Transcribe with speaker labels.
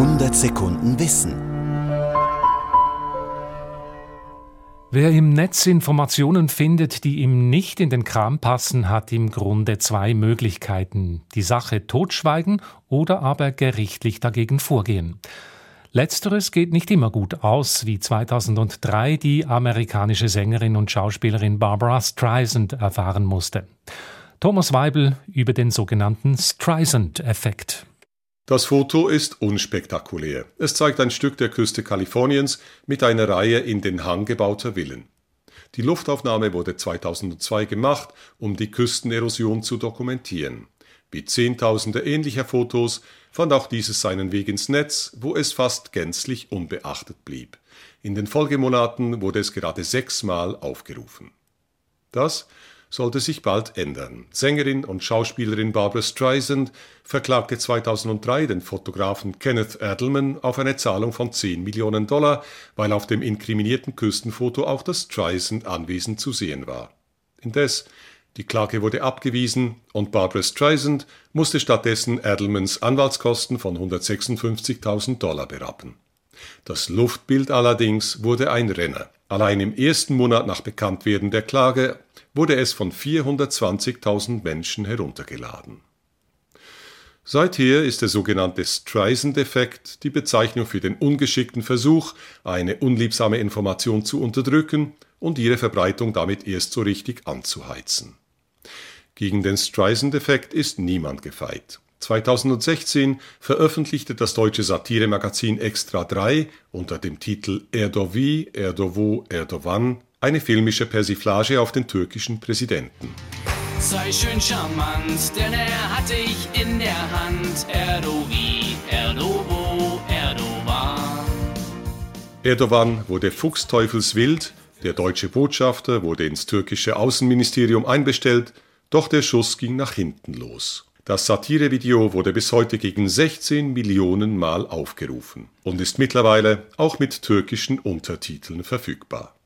Speaker 1: 100 Sekunden Wissen.
Speaker 2: Wer im Netz Informationen findet, die ihm nicht in den Kram passen, hat im Grunde zwei Möglichkeiten. Die Sache totschweigen oder aber gerichtlich dagegen vorgehen. Letzteres geht nicht immer gut aus, wie 2003 die amerikanische Sängerin und Schauspielerin Barbara Streisand erfahren musste. Thomas Weibel über den sogenannten Streisand-Effekt.
Speaker 3: Das Foto ist unspektakulär. Es zeigt ein Stück der Küste Kaliforniens mit einer Reihe in den Hang gebauter Villen. Die Luftaufnahme wurde 2002 gemacht, um die Küstenerosion zu dokumentieren. Wie Zehntausende ähnlicher Fotos fand auch dieses seinen Weg ins Netz, wo es fast gänzlich unbeachtet blieb. In den Folgemonaten wurde es gerade sechsmal aufgerufen. Das sollte sich bald ändern. Sängerin und Schauspielerin Barbara Streisand verklagte 2003 den Fotografen Kenneth Adelman auf eine Zahlung von 10 Millionen Dollar, weil auf dem inkriminierten Küstenfoto auch das Streisand-Anwesen zu sehen war. Indes, die Klage wurde abgewiesen und Barbara Streisand musste stattdessen Adelmans Anwaltskosten von 156.000 Dollar berappen. Das Luftbild allerdings wurde ein Renner. Allein im ersten Monat nach Bekanntwerden der Klage wurde es von 420.000 Menschen heruntergeladen. Seither ist der sogenannte Streisand-Effekt die Bezeichnung für den ungeschickten Versuch, eine unliebsame Information zu unterdrücken und ihre Verbreitung damit erst so richtig anzuheizen. Gegen den Streisand-Effekt ist niemand gefeit. 2016 veröffentlichte das deutsche Satiremagazin Extra 3 unter dem Titel Erdovi, Erdovo, Erdovan eine filmische Persiflage auf den türkischen Präsidenten.
Speaker 4: Sei schön charmant, denn er hat dich in der Hand. Erdovi, Erdovo, Erdovan.
Speaker 3: Erdogan wurde fuchsteufelswild, der deutsche Botschafter wurde ins türkische Außenministerium einbestellt, doch der Schuss ging nach hinten los. Das Satirevideo wurde bis heute gegen 16 Millionen Mal aufgerufen und ist mittlerweile auch mit türkischen Untertiteln verfügbar.